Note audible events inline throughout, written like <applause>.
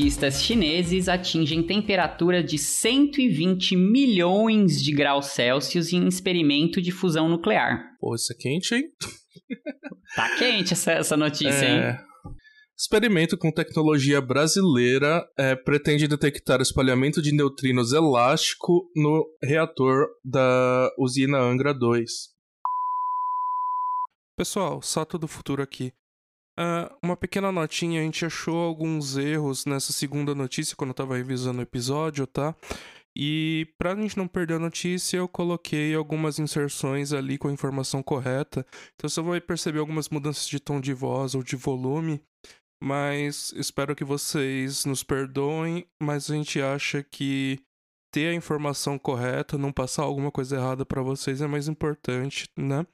Cientistas chineses atingem temperatura de 120 milhões de graus Celsius em experimento de fusão nuclear. Pô, isso é quente, hein? <laughs> Tá quente essa, essa notícia, é... hein? Experimento com tecnologia brasileira é, pretende detectar espalhamento de neutrinos elástico no reator da usina Angra 2. Pessoal, Sato do Futuro aqui. Uh, uma pequena notinha, a gente achou alguns erros nessa segunda notícia quando eu tava revisando o episódio, tá? E pra gente não perder a notícia, eu coloquei algumas inserções ali com a informação correta. Então você vai perceber algumas mudanças de tom de voz ou de volume. Mas espero que vocês nos perdoem, mas a gente acha que ter a informação correta, não passar alguma coisa errada para vocês é mais importante, né?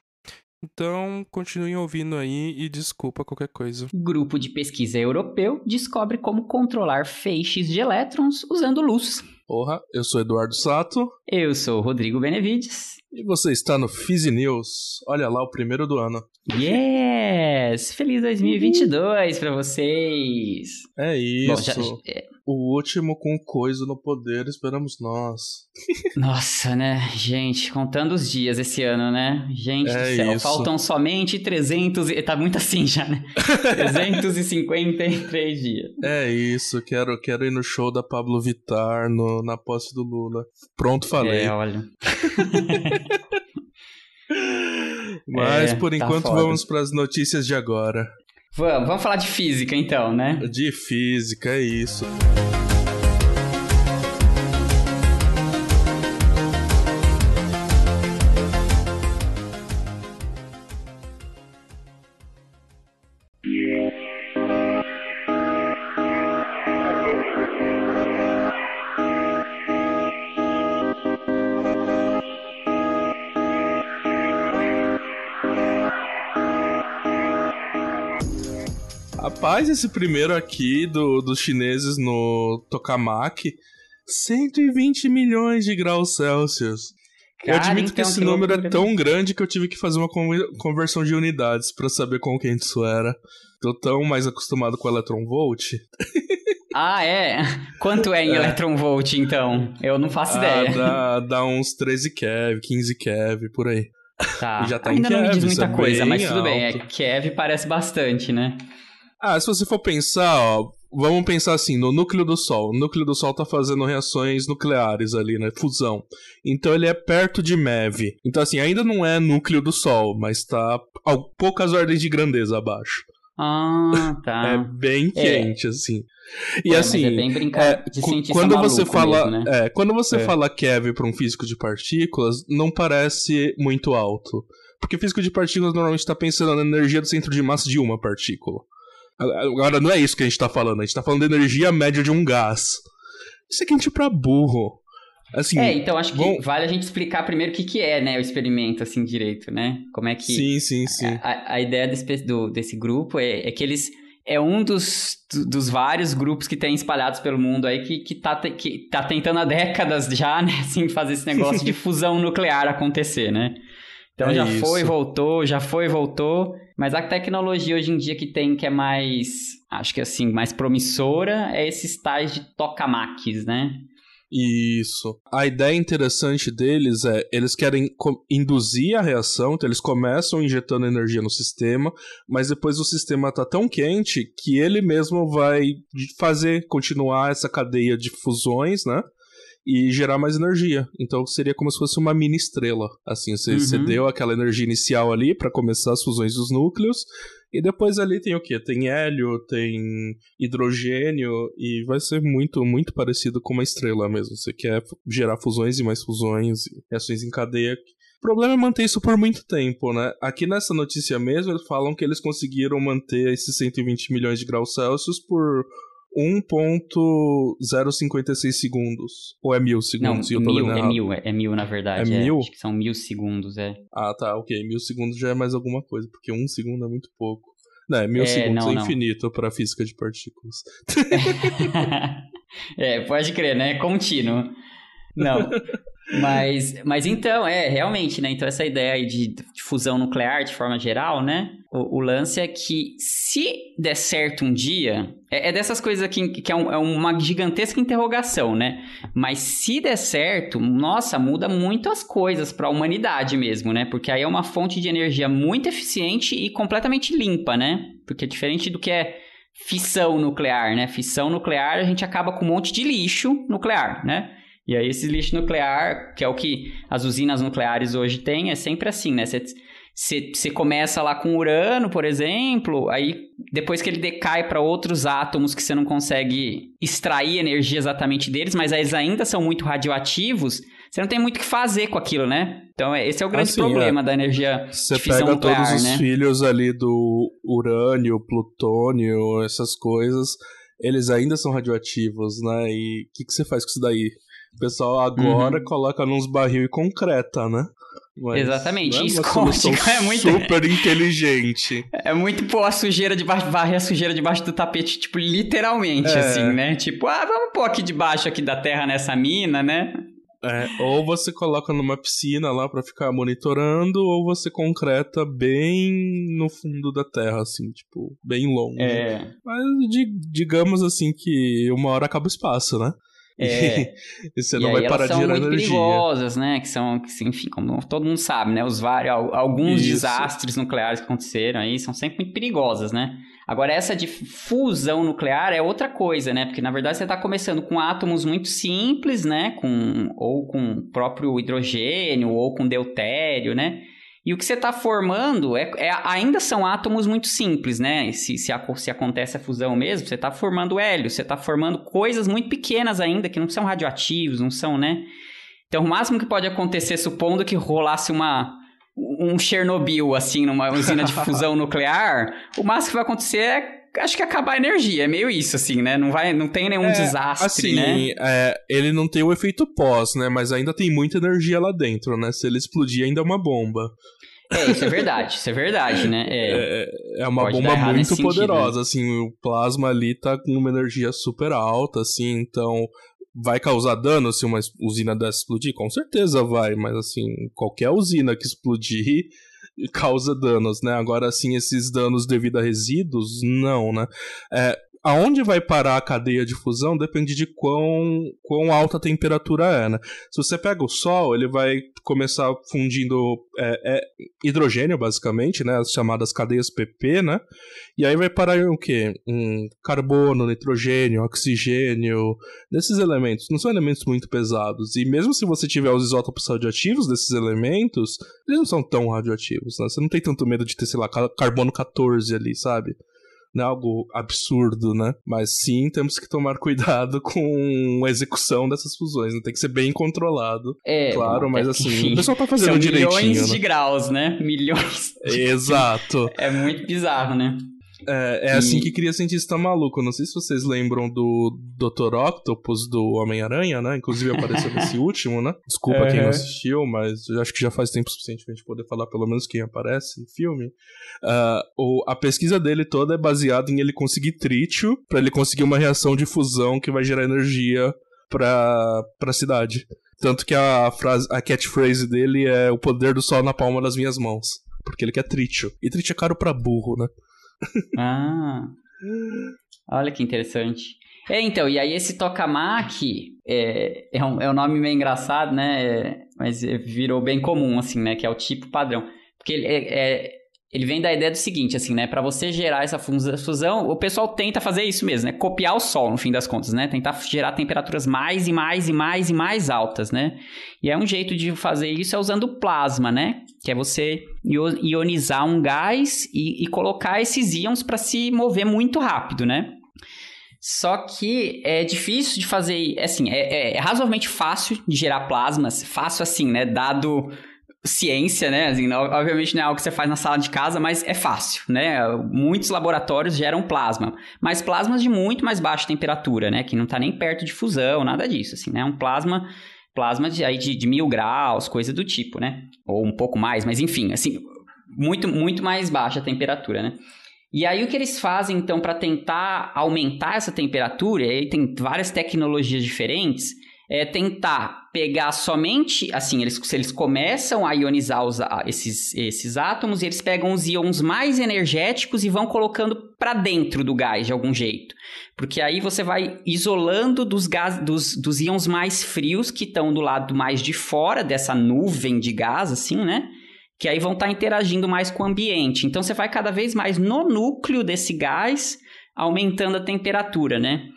Então, continuem ouvindo aí e desculpa qualquer coisa. Grupo de pesquisa europeu descobre como controlar feixes de elétrons usando luz. Porra, eu sou Eduardo Sato. Eu sou Rodrigo Benevides. E você está no Fizz News. Olha lá, o primeiro do ano. Yes! Feliz 2022 para vocês! É isso. Bom, já, é... O último com coisa no poder, esperamos nós. <laughs> Nossa, né? Gente, contando os dias esse ano, né? Gente é do céu, isso. faltam somente 300 e... Tá muito assim já, né? <laughs> 353 dias. É isso, quero, quero ir no show da Pablo Vittar no, na posse do Lula. Pronto, falei. É, olha. <laughs> <laughs> Mas é, por tá enquanto tá vamos para as notícias de agora. Vamos, vamos falar de física então, né? De física, é isso. Rapaz, esse primeiro aqui do, dos chineses no Tokamak, 120 milhões de graus Celsius. Cara, eu admito então, que esse que número é tão grande que eu tive que fazer uma conversão de unidades para saber quão quente isso era. Tô tão mais acostumado com electron volt. <laughs> Ah, é? Quanto é em é. electron volt, então? Eu não faço ah, ideia. Dá, dá uns 13 keV, 15 keV, por aí. Tá. E já tá Ainda não me diz muita é coisa, mas tudo alto. bem. É, keV parece bastante, né? Ah, se você for pensar, ó, vamos pensar assim, no núcleo do Sol. O núcleo do Sol tá fazendo reações nucleares ali, né? Fusão. Então ele é perto de MEV. Então, assim, ainda não é núcleo do Sol, mas tá a poucas ordens de grandeza abaixo. Ah, tá. <laughs> é bem é. quente, é. assim. E é, assim, é bem brincar de quando você fala, mesmo, né? é, quando você é. fala Kev para um físico de partículas, não parece muito alto, porque físico de partículas normalmente está pensando na energia do centro de massa de uma partícula. Agora, não é isso que a gente tá falando. A gente tá falando de energia média de um gás. Isso é quente pra burro. Assim, é, então acho que bom... vale a gente explicar primeiro o que, que é, né, o experimento, assim, direito, né? Como é que... Sim, sim, sim. A, a ideia desse, do, desse grupo é, é que eles... É um dos, dos vários grupos que tem espalhados pelo mundo aí que, que, tá, que tá tentando há décadas já, né, <laughs> assim, fazer esse negócio de <laughs> fusão nuclear acontecer, né? Então é já isso. foi, voltou, já foi, voltou. Mas a tecnologia hoje em dia que tem, que é mais, acho que assim, mais promissora, é esses tais de tokamaks, né? Isso. A ideia interessante deles é, eles querem induzir a reação, então eles começam injetando energia no sistema, mas depois o sistema tá tão quente que ele mesmo vai fazer continuar essa cadeia de fusões, né? E gerar mais energia. Então seria como se fosse uma mini estrela. Assim, você, uhum. você deu aquela energia inicial ali para começar as fusões dos núcleos, e depois ali tem o que? Tem hélio, tem hidrogênio, e vai ser muito, muito parecido com uma estrela mesmo. Você quer gerar fusões e mais fusões, e reações em cadeia. O problema é manter isso por muito tempo, né? Aqui nessa notícia mesmo, eles falam que eles conseguiram manter esses 120 milhões de graus Celsius por 1.056 segundos. Ou é mil segundos? Não, mil, é mil, é, é, mil na verdade. É, é mil? Acho que são mil segundos, é. Ah, tá, ok. Mil segundos já é mais alguma coisa, porque um segundo é muito pouco. Não, é mil é, segundos não, é infinito para física de partículas. <laughs> é, pode crer, né? Contínuo. Não. <laughs> Mas, mas então, é, realmente, né? Então, essa ideia aí de, de fusão nuclear, de forma geral, né? O, o, lance é que se der certo um dia, é, é dessas coisas aqui que é, um, é, uma gigantesca interrogação, né? Mas se der certo, nossa, muda muito as coisas para a humanidade mesmo, né? Porque aí é uma fonte de energia muito eficiente e completamente limpa, né? Porque é diferente do que é fissão nuclear, né? Fissão nuclear, a gente acaba com um monte de lixo nuclear, né? E aí esse lixo nuclear, que é o que as usinas nucleares hoje têm, é sempre assim, né? Você começa lá com urano, por exemplo, aí depois que ele decai para outros átomos que você não consegue extrair energia exatamente deles, mas eles ainda são muito radioativos, você não tem muito o que fazer com aquilo, né? Então, é, esse é o grande assim, problema é. da energia Você pega nuclear, todos os né? filhos ali do urânio, plutônio, essas coisas, eles ainda são radioativos, né? E o que, que você faz com isso daí? O pessoal agora uhum. coloca nos barril e concreta, né? Mas Exatamente, é esconde. <laughs> É muito super inteligente. É muito pôr a sujeira debaixo, varrer a sujeira debaixo do tapete, tipo, literalmente, é. assim, né? Tipo, ah, vamos pôr aqui debaixo aqui da terra nessa mina, né? É, ou você coloca numa piscina lá para ficar monitorando, ou você concreta bem no fundo da terra, assim, tipo, bem longe. É. Mas digamos assim que uma hora acaba o espaço, né? É. <laughs> e você não e vai parar de gerar energia. são muito perigosas, né? Que são, que, enfim, como todo mundo sabe, né? Os vários, alguns Isso. desastres nucleares que aconteceram aí são sempre muito perigosas, né? Agora, essa de fusão nuclear é outra coisa, né? Porque, na verdade, você está começando com átomos muito simples, né? Com, ou com próprio hidrogênio, ou com deutério, né? E o que você está formando é, é, ainda são átomos muito simples, né? Se, se, a, se acontece a fusão mesmo, você está formando hélio, você está formando coisas muito pequenas ainda, que não são radioativos, não são, né? Então, o máximo que pode acontecer, supondo que rolasse uma, um Chernobyl, assim, numa usina de fusão <laughs> nuclear, o máximo que vai acontecer é acho que acabar a energia, é meio isso, assim, né? Não, vai, não tem nenhum é, desastre, assim, né? É, ele não tem o efeito pós, né? Mas ainda tem muita energia lá dentro, né? Se ele explodir, ainda é uma bomba. É, isso é verdade, isso é verdade, né? É, é, é uma bomba muito poderosa, sentido, né? assim, o plasma ali tá com uma energia super alta, assim, então vai causar dano se uma usina dessa explodir? Com certeza vai, mas assim, qualquer usina que explodir <laughs> causa danos, né? Agora, assim, esses danos devido a resíduos, não, né? É, aonde vai parar a cadeia de fusão depende de quão, quão alta a temperatura é, né? Se você pega o Sol, ele vai começar fundindo é, é, hidrogênio, basicamente, né? As chamadas cadeias PP, né? E aí vai parar em o quê? Um carbono, nitrogênio, oxigênio, desses elementos. Não são elementos muito pesados. E mesmo se você tiver os isótopos radioativos desses elementos, eles não são tão radioativos, né? Você não tem tanto medo de ter, sei lá, carbono 14 ali, sabe? Não é algo absurdo, né? Mas sim, temos que tomar <laughs> cuidado com a execução dessas fusões, né? Tem que ser bem controlado. É, claro, mas é assim, o pessoal tá fazendo São direitinho. Milhões né? de graus, né? Milhões. Exato. <laughs> É muito bizarro, né? É, é e... assim que cria cientista maluco. Não sei se vocês lembram do Dr. Octopus do Homem-Aranha, né? Inclusive apareceu <laughs> nesse último, né? Desculpa uhum. quem não assistiu, mas eu acho que já faz tempo suficiente pra gente poder falar pelo menos quem aparece no filme. Uh, o, a pesquisa dele toda é baseada em ele conseguir trítio para ele conseguir uma reação de fusão que vai gerar energia pra, pra cidade. Tanto que a frase, a catchphrase dele é o poder do sol na palma das minhas mãos. Porque ele quer trítio. E trítio é caro pra burro, né? Ah. Olha que interessante. É, então, e aí esse tokamak é, é, um, é um nome meio engraçado, né? É, mas virou bem comum, assim, né? Que é o tipo padrão. Porque ele, é, é ele vem da ideia do seguinte, assim, né? Para você gerar essa fusão, o pessoal tenta fazer isso mesmo, né? Copiar o Sol, no fim das contas, né? Tentar gerar temperaturas mais e mais e mais e mais altas, né? E é um jeito de fazer isso é usando plasma, né? Que é você ionizar um gás e, e colocar esses íons para se mover muito rápido, né? Só que é difícil de fazer, assim, é, é, é razoavelmente fácil de gerar plasmas, fácil assim, né? Dado ciência, né? Assim, obviamente não é algo que você faz na sala de casa, mas é fácil, né? Muitos laboratórios geram plasma, mas plasmas de muito mais baixa temperatura, né? Que não está nem perto de fusão, nada disso, assim, né? Um plasma, plasma de, aí de, de mil graus, coisa do tipo, né? Ou um pouco mais, mas enfim, assim, muito, muito mais baixa temperatura, né? E aí o que eles fazem, então, para tentar aumentar essa temperatura, e aí tem várias tecnologias diferentes, é tentar pegar somente, assim, eles, eles começam a ionizar os, esses, esses átomos e eles pegam os íons mais energéticos e vão colocando para dentro do gás de algum jeito. Porque aí você vai isolando dos, gás, dos, dos íons mais frios que estão do lado mais de fora dessa nuvem de gás, assim, né? Que aí vão estar tá interagindo mais com o ambiente. Então você vai cada vez mais no núcleo desse gás, aumentando a temperatura, né?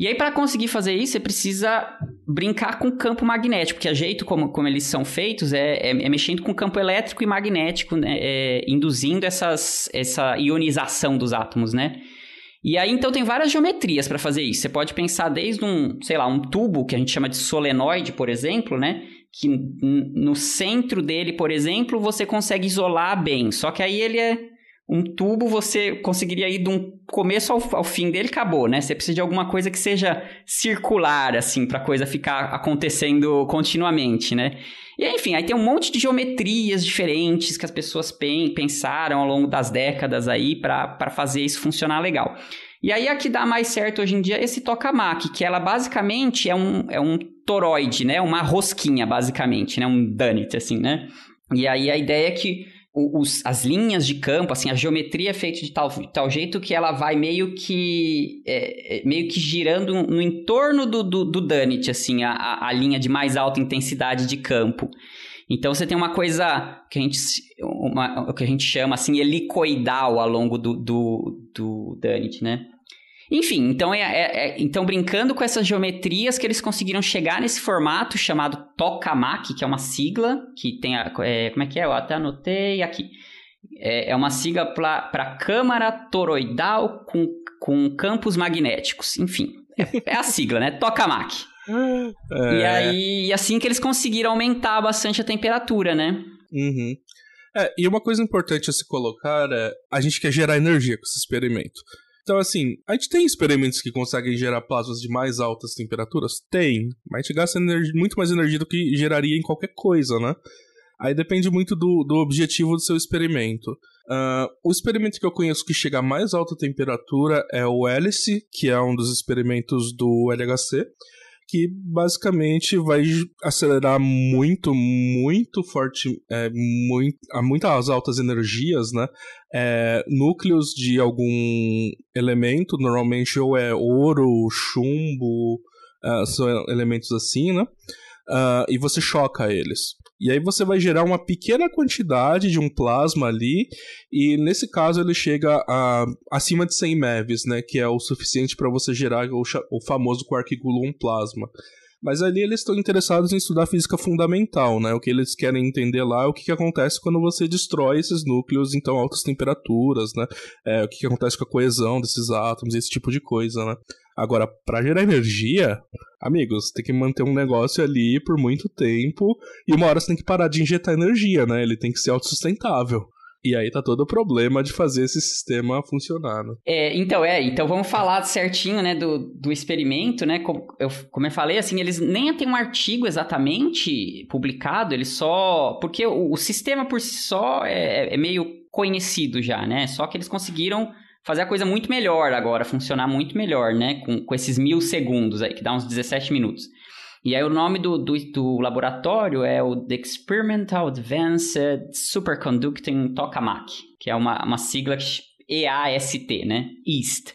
E aí, para conseguir fazer isso, você precisa brincar com o campo magnético, porque a jeito como, como eles são feitos é, é, é mexendo com o campo elétrico e magnético, né? é, induzindo essas, essa ionização dos átomos, né? E aí, então, tem várias geometrias para fazer isso. Você pode pensar desde um, sei lá, um tubo, que a gente chama de solenoide, por exemplo, né? Que no centro dele, por exemplo, você consegue isolar bem. Só que aí ele é um tubo você conseguiria ir de um começo ao, ao, fim dele acabou, né? Você precisa de alguma coisa que seja circular, assim, para coisa ficar acontecendo continuamente, né? E enfim, aí tem um monte de geometrias diferentes que as pessoas pensaram ao longo das décadas aí para fazer isso funcionar legal. E aí a que dá mais certo hoje em dia é esse tokamak, que ela basicamente é um, é um toroide, né? Uma rosquinha, basicamente, né? Um donut, assim, né? E aí a ideia é que os, as linhas de campo, assim, a geometria é feita de tal, tal jeito que ela vai meio que é, é meio que girando no entorno do, do, do Dunnit, assim, a, a linha de mais alta intensidade de campo. Então você tem uma coisa que a gente, uma, que a gente chama assim helicoidal ao longo do, do, do Dunnit, né? Enfim, então, é, é, é, então brincando com essas geometrias que eles conseguiram chegar nesse formato chamado tokamak, que é uma sigla que tem a, é, como é que é? Eu até anotei aqui. É, é uma sigla para câmara toroidal com, com campos magnéticos. Enfim, é, a sigla, né? Tokamak. É. E aí, assim que eles conseguiram aumentar bastante a temperatura, né? Uhum. É, e uma coisa importante a se colocar é: a gente quer gerar energia com esse experimento. Então, assim, a gente tem experimentos que conseguem gerar plasmas de mais altas temperaturas? Tem. Mas a gente gasta energia, muito mais energia do que geraria em qualquer coisa, né? Aí depende muito do, do objetivo do seu experimento. Uh, o experimento que eu conheço que chega a mais alta temperatura é o Hélice, que é um dos experimentos do LHC que basicamente vai acelerar muito, muito forte, é, muito, a muitas altas energias, né? É, núcleos de algum elemento, normalmente ou é ouro, chumbo, uh, são elementos assim, né? Uh, e você choca eles. E aí você vai gerar uma pequena quantidade de um plasma ali, e nesse caso ele chega a acima de 100 MeVs, né, que é o suficiente para você gerar o, o famoso quark gluon plasma. Mas ali eles estão interessados em estudar física fundamental, né? O que eles querem entender lá é o que, que acontece quando você destrói esses núcleos em tão altas temperaturas, né? É, o que, que acontece com a coesão desses átomos, esse tipo de coisa, né? Agora, para gerar energia, amigos, tem que manter um negócio ali por muito tempo e uma hora você tem que parar de injetar energia, né? Ele tem que ser autossustentável. E aí tá todo o problema de fazer esse sistema funcionar, né? É, então, é, então vamos falar certinho, né, do, do experimento, né? Como eu, como eu falei, assim, eles nem têm um artigo exatamente publicado, eles só. Porque o, o sistema por si só é, é meio conhecido já, né? Só que eles conseguiram fazer a coisa muito melhor agora, funcionar muito melhor, né? Com, com esses mil segundos aí, que dá uns 17 minutos. E aí o nome do, do, do laboratório é o The Experimental Advanced Superconducting Tokamak, que é uma, uma sigla EAST, né? EAST.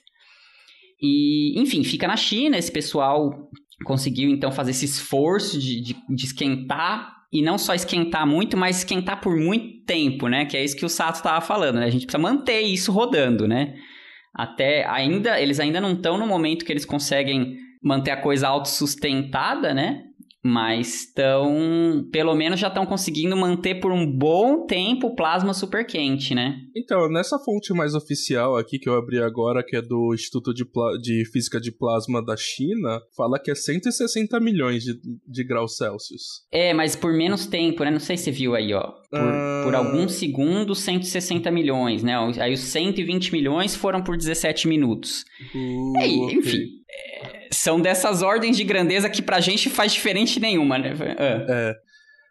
E, enfim, fica na China, esse pessoal conseguiu então fazer esse esforço de, de, de esquentar e não só esquentar muito, mas esquentar por muito tempo, né? Que é isso que o Sato estava falando, né? A gente precisa manter isso rodando, né? Até ainda, eles ainda não estão no momento que eles conseguem manter a coisa autossustentada, né? Mas estão, pelo menos já estão conseguindo manter por um bom tempo o plasma super quente, né? Então, nessa fonte mais oficial aqui que eu abri agora, que é do Instituto de, Pla de Física de Plasma da China, fala que é 160 milhões de, de graus Celsius. É, mas por menos tempo, né? Não sei se você viu aí, ó. Por, ah... por alguns segundos, 160 milhões, né? Aí os 120 milhões foram por 17 minutos. Uh, é, enfim. São dessas ordens de grandeza que pra gente faz diferente nenhuma, né? É. é.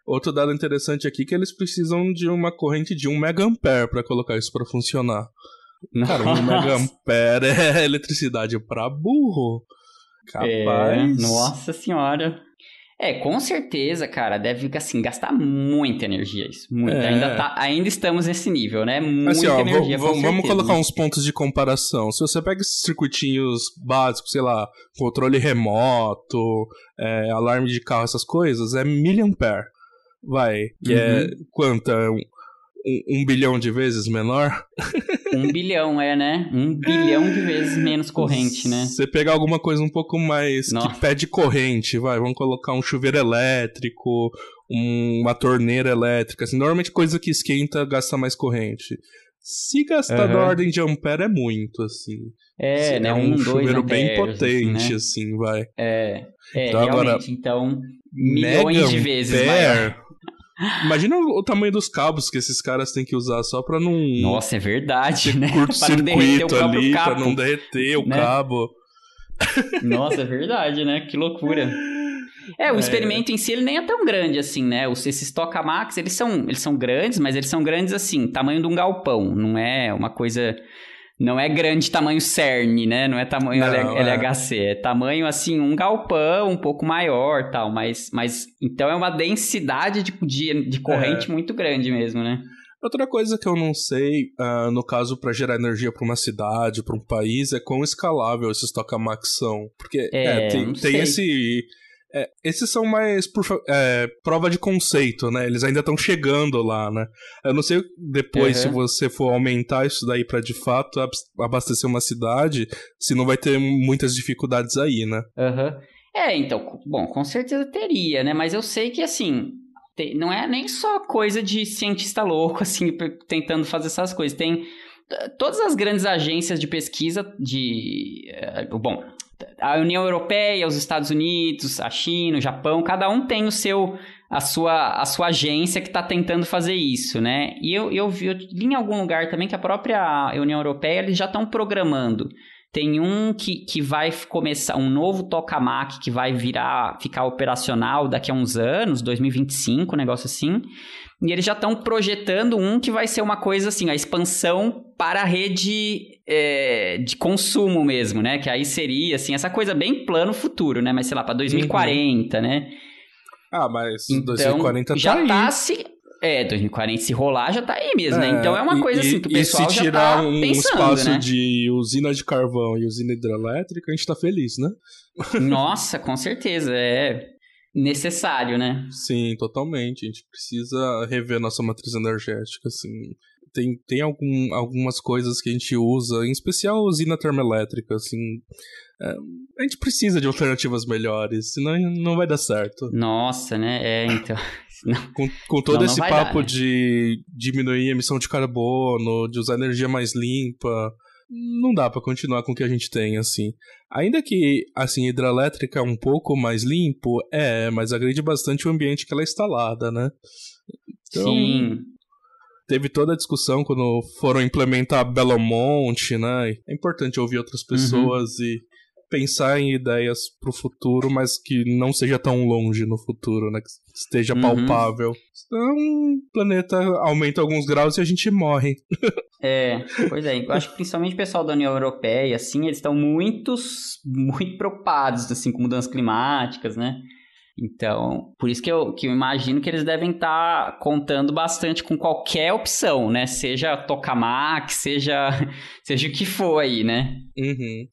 Outro dado interessante aqui é que eles precisam de uma corrente de 1 mega ampere para colocar isso para funcionar. Nossa. Cara, 1 mega ampere é eletricidade para burro. Capaz. É, nossa senhora. É, com certeza, cara, deve assim, gastar muita energia isso. Muita. É. Ainda, tá, ainda estamos nesse nível, né? Muita assim, ó, energia. Vamos, vamos colocar uns pontos de comparação. Se você pega esses circuitinhos básicos, sei lá, controle remoto, é, alarme de carro, essas coisas, é miliampere. Vai. Que é uhum. é quanta? Um, um, bilhão de vezes menor? Um bilhão, é, né? Um bilhão de vezes menos corrente, né? Você pegar alguma coisa um pouco mais Nossa. que pede corrente, vai, vamos colocar um chuveiro elétrico, uma torneira elétrica, assim, normalmente coisa que esquenta gasta mais corrente. Se gastar uhum. da ordem de ampere é muito, assim. É, né? É um, um chuveiro bem potente, assim, né? assim, vai. É, é então, realmente, agora, então, milhões de vezes maior. Imagina o, tamanho dos cabos que esses caras têm que usar só pra não. Nossa, é verdade, né? Curto-circuito <laughs> ali, pra não derreter o né? cabo. Nossa, é verdade, né? Que loucura. É, o é. experimento em si ele nem é tão grande assim, né? Os, esses tokamaks, eles são, eles são grandes, mas eles são grandes assim, tamanho de um galpão. Não é uma coisa não é grande tamanho CERN, né? Não é tamanho não, LHC, é. é. tamanho assim, um galpão um pouco maior tal, mas, mas então é uma densidade de, de, de corrente é. muito grande mesmo, né? Outra coisa que eu não sei, uh, no caso, para gerar energia para uma cidade, para um país, é quão escalável esses tokamaks são. Porque é, é tem, tem esse é, esses são mais por, é, prova de conceito, né? Eles ainda estão chegando lá, né? Eu não sei depois, uhum. se você for aumentar isso daí para de fato abastecer uma cidade, se não vai ter muitas dificuldades aí, né? Uhum. É, então, bom, com certeza teria, né? Mas eu sei que, assim, não é nem só coisa de cientista louco, <laughs> assim, tentando fazer essas coisas. Tem todas as grandes agências de pesquisa de. Eh, bom, a União Europeia, os Estados Unidos, a China, o Japão, cada um tem o seu a sua, a sua agência que está tentando fazer isso, né? E eu, eu, vi, eu li em algum lugar também que a própria União Europeia eles já estão programando. Tem um que, que vai começar, um novo tokamak que vai virar, ficar operacional daqui a uns anos, 2025, um negócio assim. E eles já estão projetando um que vai ser uma coisa assim, a expansão para a rede é, de consumo mesmo, né? Que aí seria, assim, essa coisa bem plano futuro, né? Mas sei lá, para 2040, uhum. né? Ah, mas então, 2040 tá já aí. tá se é, 2040 se rolar já tá aí mesmo, né? é, né? Então é uma coisa e, assim que o pessoal e se tirar já tá um pensando, espaço né? de usina de carvão e usina hidrelétrica, a gente tá feliz, né? Nossa, com certeza, é necessário, né? Sim, totalmente. A gente precisa rever nossa matriz energética, assim. Tem, tem algum, algumas coisas que a gente usa, em especial a usina termoelétrica, assim. É, a gente precisa de alternativas melhores, senão não vai dar certo. Nossa, né? É, então. <laughs> com, com todo esse papo dar, né? de diminuir a emissão de carbono, de usar energia mais limpa, não dá para continuar com o que a gente tem, assim. Ainda que, assim, hidrelétrica é um pouco mais limpo, é, mas agride bastante o ambiente que ela é instalada, né? Então, Sim. Teve toda a discussão quando foram implementar Belo Monte, né? É importante ouvir outras uhum. pessoas uhum. e pensar em ideias pro futuro, mas que não seja tão longe no futuro, né? Que esteja uhum. palpável. Senão o planeta aumenta alguns graus e a gente morre. <laughs> é, pois é. Eu acho que principalmente o pessoal da União Europeia, assim, eles estão muito, muito preocupados, assim, com mudanças climáticas, né? Então, por isso que eu, que eu imagino que eles devem estar tá contando bastante com qualquer opção, né? Seja tokamak, seja, <laughs> seja o que for aí, né? Uhum.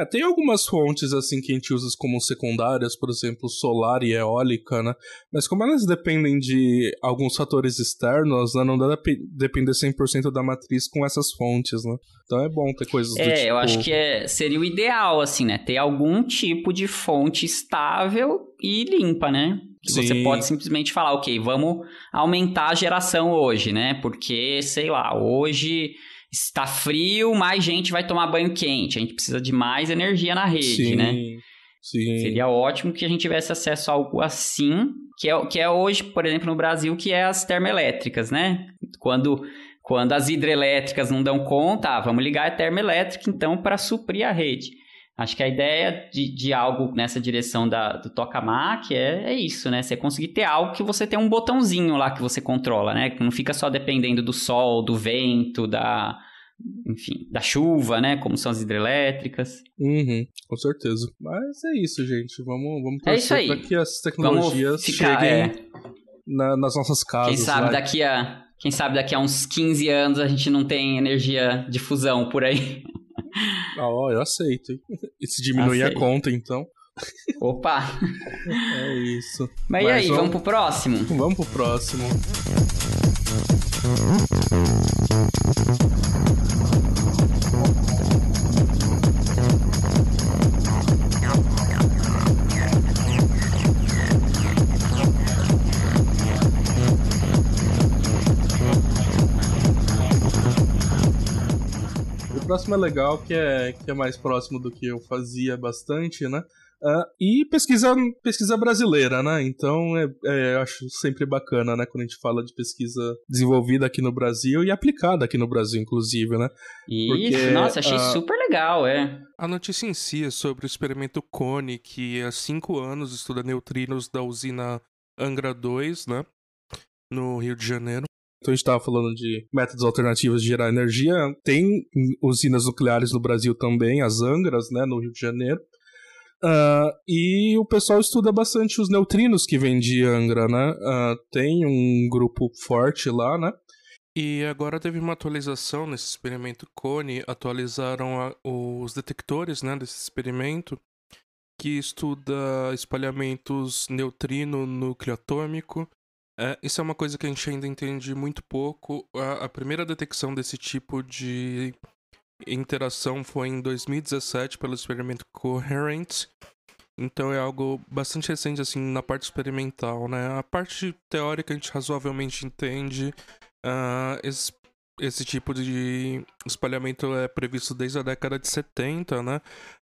É, tem algumas fontes assim que a gente usa como secundárias, por exemplo, solar e eólica, né? Mas como elas dependem de alguns fatores externos, né? não dá pra depender 100% da matriz com essas fontes, né? Então é bom ter coisas é, do tipo... É, eu acho que é, seria o ideal, assim, né? Ter algum tipo de fonte estável e limpa, né? Que você pode simplesmente falar, ok, vamos aumentar a geração hoje, né? Porque, sei lá, hoje está frio, mais gente vai tomar banho quente. A gente precisa de mais energia na rede, sim, né? Sim. Seria ótimo que a gente tivesse acesso a algo assim, que é, que é hoje, por exemplo, no Brasil, que é as termoelétricas, né? Quando, quando as hidrelétricas não dão conta, ah, vamos ligar a termoelétrica, então, para suprir a rede. Acho que a ideia de, de algo nessa direção da, do tokamak é, é isso, né? Você conseguir ter algo que você tem um botãozinho lá que você controla, né? Que não fica só dependendo do sol, do vento, da, enfim, da chuva, né? Como são as hidrelétricas. Uhum, com certeza. Mas é isso, gente. Vamos, vamos é isso aí. para que as tecnologias ficar, cheguem é... na, nas nossas casas. Quem sabe daqui a quem sabe daqui a uns 15 anos a gente não tem energia de fusão por aí. Ó, eu aceito. E se diminuir aceito. a conta, então. Opa! É isso. Mas, Mas e aí, vamos... vamos pro próximo? Vamos pro próximo. Próximo é legal, que é, que é mais próximo do que eu fazia bastante, né? Uh, e pesquisa, pesquisa brasileira, né? Então é, é, acho sempre bacana, né? Quando a gente fala de pesquisa desenvolvida aqui no Brasil e aplicada aqui no Brasil, inclusive, né? Isso, nossa, achei uh, super legal, é. A notícia em si é sobre o experimento CONE, que há cinco anos estuda neutrinos da usina Angra 2, né? No Rio de Janeiro. Então a gente estava falando de métodos alternativos de gerar energia. Tem usinas nucleares no Brasil também, as Angras, né, no Rio de Janeiro. Uh, e o pessoal estuda bastante os neutrinos que vêm de Angra, né? Uh, tem um grupo forte lá, né? E agora teve uma atualização nesse experimento CONE, atualizaram a, os detectores né, desse experimento, que estuda espalhamentos neutrino núcleo atômico. É, isso é uma coisa que a gente ainda entende muito pouco. A, a primeira detecção desse tipo de interação foi em 2017 pelo experimento Coherent. Então é algo bastante recente assim na parte experimental, né? A parte teórica a gente razoavelmente entende. Uh, esse, esse tipo de espalhamento é previsto desde a década de 70, né?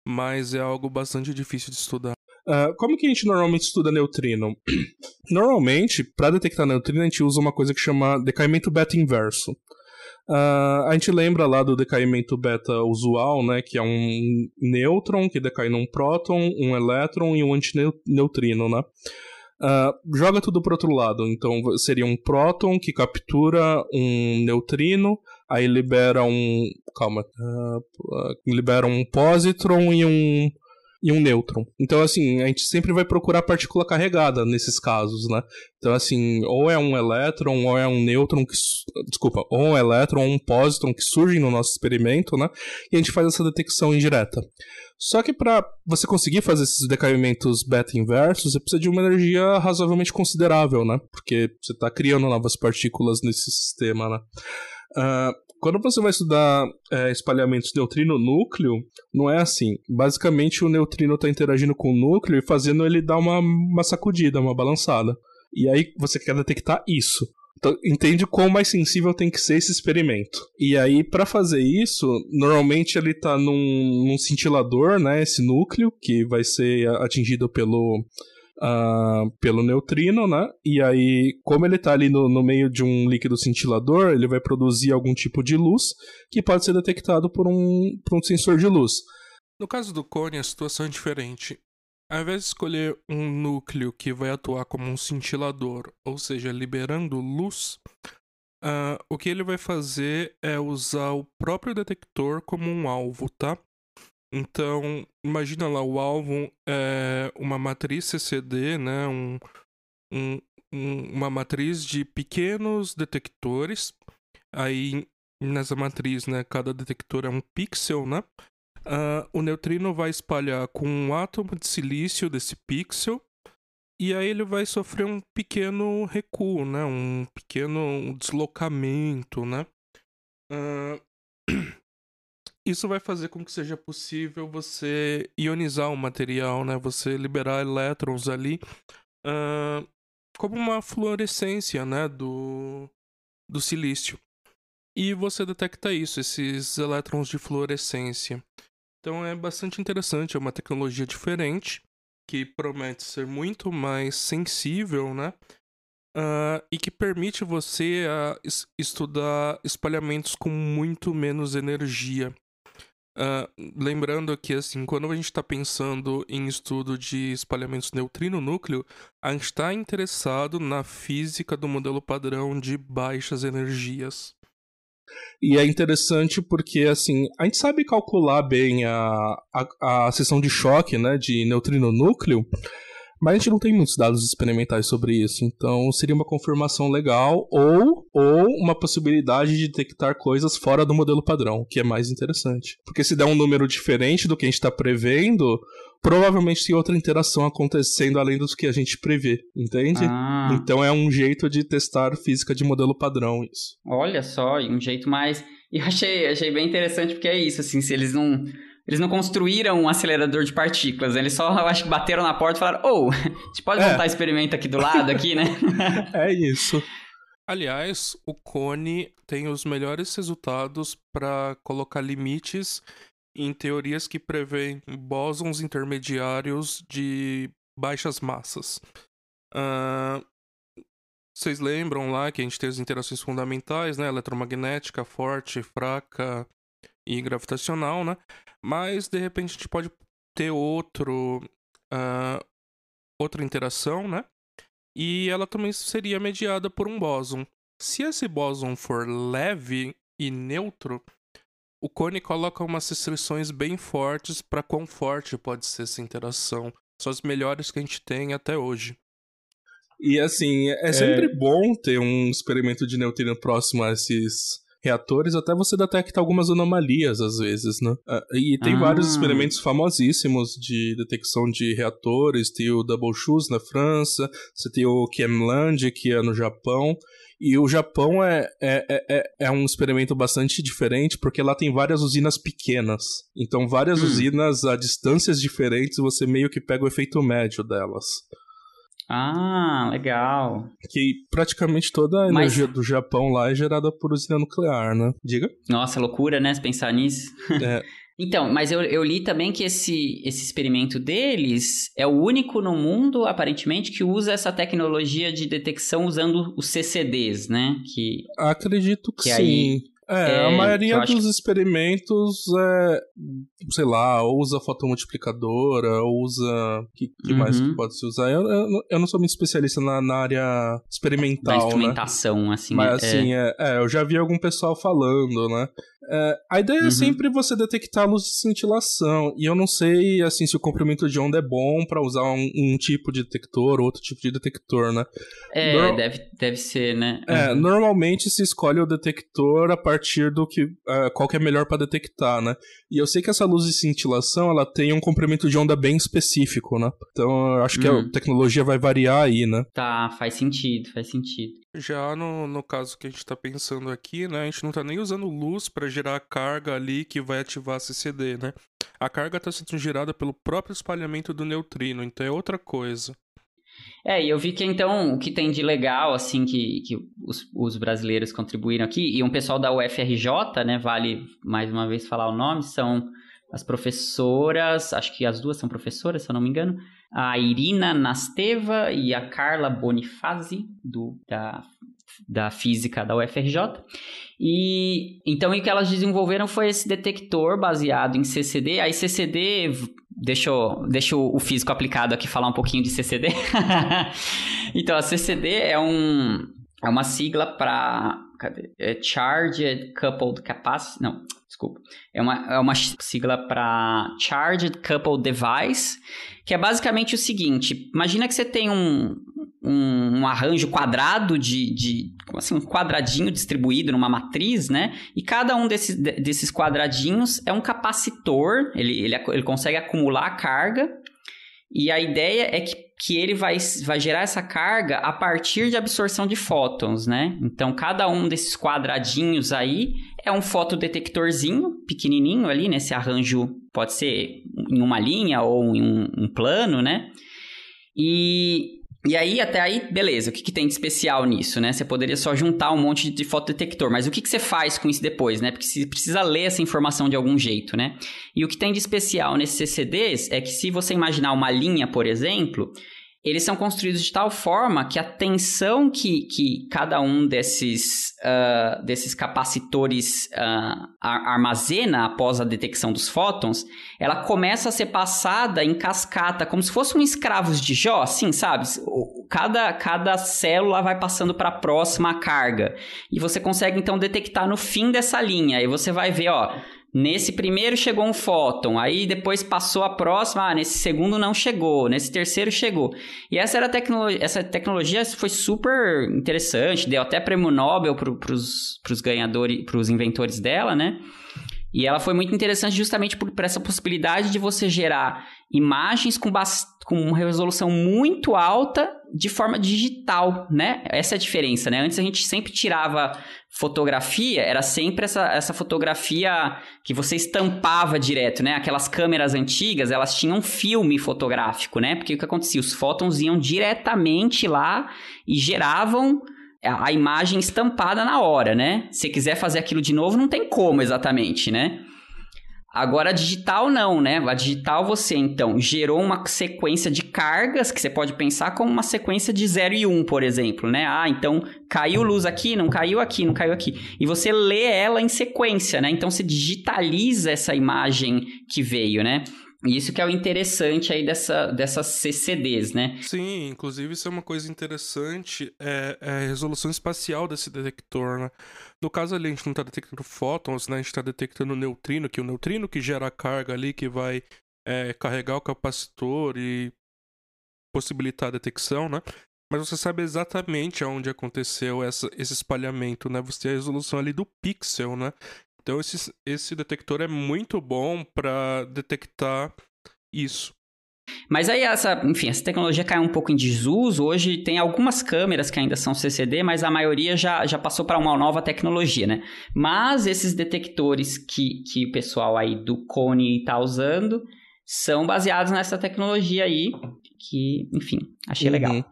Mas é algo bastante difícil de estudar. Uh, como que a gente normalmente estuda neutrino? <clears throat> Normalmente, para detectar neutrino, a gente usa uma coisa que chama decaimento beta inverso. Uh, a gente lembra lá do decaimento beta usual, né? Que é um nêutron que decai num próton, um elétron e um antineutrino, né? Uh, joga tudo pro outro lado. Então seria um próton que captura um neutrino, aí libera um. Calma. Uh, libera um positron e um e um nêutron. Então, assim, a gente sempre vai procurar partícula carregada nesses casos, né? Então, assim, ou é um elétron, ou é um nêutron que. Desculpa, ou um elétron, ou um pósitron que surgem no nosso experimento, né? E a gente faz essa detecção indireta. Só que para você conseguir fazer esses decaimentos beta inversos, você precisa de uma energia razoavelmente considerável, né? Porque você está criando novas partículas nesse sistema, né? Uh, quando você vai estudar é, espalhamentos neutrino-núcleo, não é assim. Basicamente, o neutrino está interagindo com o núcleo e fazendo ele dar uma, uma sacudida, uma balançada. E aí você quer detectar isso. Então, entende quão mais sensível tem que ser esse experimento. E aí, para fazer isso, normalmente ele está num, num cintilador, né? Esse núcleo, que vai ser atingido pelo uh, pelo neutrino, né? E aí, como ele está ali no, no meio de um líquido cintilador, ele vai produzir algum tipo de luz que pode ser detectado por um, por um sensor de luz. No caso do cone, a situação é diferente. Ao invés de escolher um núcleo que vai atuar como um cintilador, ou seja, liberando luz, uh, o que ele vai fazer é usar o próprio detector como um alvo, tá? Então, imagina lá, o alvo é uma matriz CCD, né? Um, um, uma matriz de pequenos detectores. Aí, nessa matriz, né, cada detector é um pixel, né? Uh, o neutrino vai espalhar com um átomo de silício desse pixel. E aí ele vai sofrer um pequeno recuo, né? Um pequeno deslocamento, né? Uh, <clears throat> Isso vai fazer com que seja possível você ionizar o material, né? Você liberar elétrons ali uh, como uma fluorescência, né? Do, do silício. E você detecta isso, esses elétrons de fluorescência. Então é bastante interessante, é uma tecnologia diferente que promete ser muito mais sensível, né? Uh, e que permite você uh, estudar espalhamentos com muito menos energia. Uh, lembrando que, assim, quando a gente está pensando em estudo de espalhamentos neutrino-núcleo, a gente está interessado na física do modelo padrão de baixas energias. E é interessante porque, assim, a gente sabe calcular bem a, a, a seção de choque, né, de neutrino núcleo, mas a gente não tem muitos dados experimentais sobre isso, então seria uma confirmação legal ou, ou uma possibilidade de detectar coisas fora do modelo padrão, que é mais interessante. Porque se der um número diferente do que a gente está prevendo, provavelmente tem outra interação acontecendo além dos que a gente prevê, entende? Ah. Então é um jeito de testar física de modelo padrão isso. Olha só, um jeito mais... E <laughs> eu achei, achei bem interessante porque é isso, assim, se eles não eles não construíram um acelerador de partículas, eles só, eu acho que bateram na porta e falaram, oh, a gente pode é. montar experimento aqui do lado, aqui, né? <laughs> é isso. Aliás, o Cone tem os melhores resultados para colocar limites em teorias que prevêem bósons intermediários de baixas massas. Uh, vocês lembram lá que a gente tem as interações fundamentais, né? Eletromagnética, forte, fraca e gravitacional, né? Mas de repente a gente pode ter outro, uh, outra interação, né? E ela também seria mediada por um bóson. Se esse bóson for leve e neutro, o Cone coloca umas restrições bem fortes para quão forte pode ser essa interação. São as melhores que a gente tem até hoje. E assim, é sempre é... bom ter um experimento de neutrino próximo a esses reatores, até você detecta algumas anomalias às vezes, né? Ah, e tem ah. vários experimentos famosíssimos de detecção de reatores, tem o Double Shoes na França, você tem o Chemland, que é no Japão, e o Japão é, é, é, é, um experimento bastante diferente porque lá tem várias usinas pequenas. Então, várias hum. usinas a distâncias diferentes, você meio que pega o efeito médio delas. Ah, legal. Que praticamente toda a energia do Japão lá é gerada por usina nuclear, né? Diga. Nossa, loucura, né? Se pensar nisso. <laughs> É. Então, mas eu, eu li também que esse, esse experimento deles é o único no mundo, aparentemente, que usa essa tecnologia de detecção usando os CCDs, né? Que, Acredito que, que sim. Aí é, é, a maioria dos que... experimentos é, sei lá, ou usa fotomultiplicadora, ou usa. que, que uhum. mais que pode se usar? Eu, eu, eu, não sou muito especialista na, na área experimental. Né? instrumentação, né? assim. Mas assim, é... é... eu já vi algum pessoal falando, né? É, a ideia é uhum. é sempre você detectar a luz de cintilação. E eu não sei assim se o comprimento de onda é bom para usar um, um, tipo de detector ou outro tipo de detector, né? É, deve, deve ser, né? É, uhum. É, normalmente se escolhe o detector a partir do que. Uh, qual que é melhor para detectar, né? E eu sei que essa luz de cintilação ela tem um comprimento de onda bem específico, né? Então eu acho que a uhum. tecnologia vai variar aí, né? Tá, faz sentido, faz sentido. Já no, no caso que a gente está pensando aqui, né, a gente não está nem usando luz para gerar a carga ali que vai ativar a CCD, né? A carga está sendo gerada pelo próprio espalhamento do neutrino, então é outra coisa. É, e eu vi que então o que tem de legal, assim, que, que os, os, brasileiros contribuíram aqui, e um pessoal da UFRJ, né, vale mais uma vez falar o nome, são as professoras, acho que as duas são professoras, se eu não me engano, a Irina Nasteva e a Carla Bonifazi, do, da, da física da UFRJ. E então o que elas desenvolveram foi esse detector baseado em CCD. Aí CCD, deixa, deixa o físico aplicado aqui falar um pouquinho de CCD. <laughs> então a CCD é um é uma sigla para é Charged Coupled Capacity, não, desculpa. É uma, é uma sigla para Charged Coupled Device, que é basicamente o seguinte: imagina que você tem um, um, um, arranjo quadrado de, de assim, um quadradinho distribuído numa matriz, né? E cada um desses, desses quadradinhos é um capacitor, ele, ele, ele consegue acumular carga, e a ideia é que que ele vai, vai gerar essa carga a partir de absorção de fótons, né? Então, cada um desses quadradinhos aí é um fotodetectorzinho pequenininho ali, nesse arranjo pode ser em uma linha ou em um, um plano, né? E e aí, até aí, beleza, o que, que tem de especial nisso, né? Você poderia só juntar um monte de fotodetector, mas o que, que você faz com isso depois, né? Porque você precisa ler essa informação de algum jeito, né? E o que tem de especial nesses CCDs é que se você imaginar uma linha, por exemplo, eles são construídos de tal forma que a tensão que, que cada um desses, uh, desses capacitores uh, armazena após a detecção dos fótons, ela começa a ser passada em cascata, como se fosse um escravos de Jó, assim, sabe? cada, cada célula vai passando para a próxima carga. E você consegue então detectar no fim dessa linha. Aí você vai ver, ó, Nesse primeiro chegou um fóton, aí depois passou a próxima, ah, nesse segundo não chegou, nesse terceiro chegou. E essa era tecnologia, essa tecnologia foi super interessante, deu até prêmio Nobel para os ganhadores, para os inventores dela, né? E ela foi muito interessante justamente por, por essa possibilidade de você gerar imagens com, com uma resolução muito alta de forma digital, né? Essa é a diferença, né? Antes a gente sempre tirava fotografia, era sempre essa, essa fotografia que você estampava direto, né? Aquelas câmeras antigas, elas tinham filme fotográfico, né? Porque o que acontecia? Os fótons iam diretamente lá e geravam a imagem estampada na hora, né? Se quiser fazer aquilo de novo, não tem como exatamente, né? Agora, a digital não, né? A digital você, então, gerou uma sequência de cargas que você pode pensar como uma sequência de 0 e 1, um, por exemplo, né? Ah, então caiu luz aqui, não caiu aqui, não caiu aqui. E você lê ela em sequência, né? Então, você digitaliza essa imagem que veio, né? Isso que é o interessante aí dessa, dessas CCDs, né? Sim, inclusive isso é uma coisa interessante, é, é a resolução espacial desse detector, né? No caso ali, a gente não está detectando fótons, né? A gente está detectando neutrino, que é o neutrino que gera a carga ali, que vai é, carregar o capacitor e possibilitar a detecção, né? Mas você sabe exatamente aonde aconteceu essa, esse espalhamento, né? Você tem a resolução ali do pixel, né? Então esse, esse detector é muito bom para detectar isso. Mas aí essa, enfim, essa tecnologia caiu um pouco em desuso. Hoje tem algumas câmeras que ainda são CCD, mas a maioria já, já passou para uma nova tecnologia, né? Mas esses detectores que, que o pessoal aí do Cone está usando são baseados nessa tecnologia aí, que, enfim, achei uhum. legal.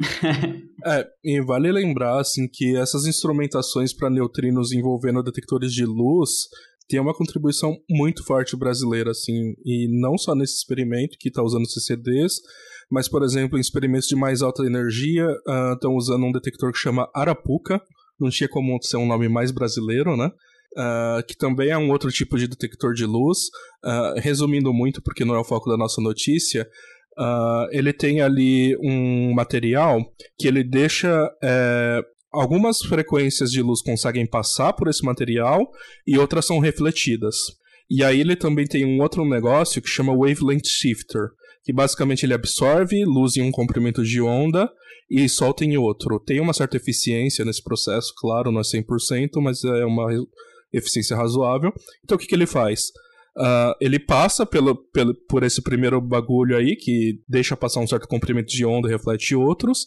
é, e vale lembrar, assim, que essas instrumentações para neutrinos envolvendo detectores de luz tem uma contribuição muito forte brasileira, assim, e não só nesse experimento que está usando CCDs, mas, por exemplo, em experimentos de mais alta energia, estão uh, usando um detector que chama Arapuca, não tinha como ser um nome mais brasileiro, né? Uh, que também é um outro tipo de detector de luz. Uh, resumindo muito, porque não é o foco da nossa notícia, ele tem ali um material que ele deixa é, algumas frequências de luz conseguem passar por esse material e outras são refletidas. E aí ele também tem um outro negócio que chama Wavelength Shifter, que basicamente ele absorve luz em um comprimento de onda e solta em outro. Tem uma certa eficiência nesse processo, claro, não é 100%, mas é uma eficiência razoável. Então o que, que ele faz? Uh, ele passa pelo, pelo, por esse primeiro bagulho aí, que deixa passar um certo comprimento de onda e reflete outros.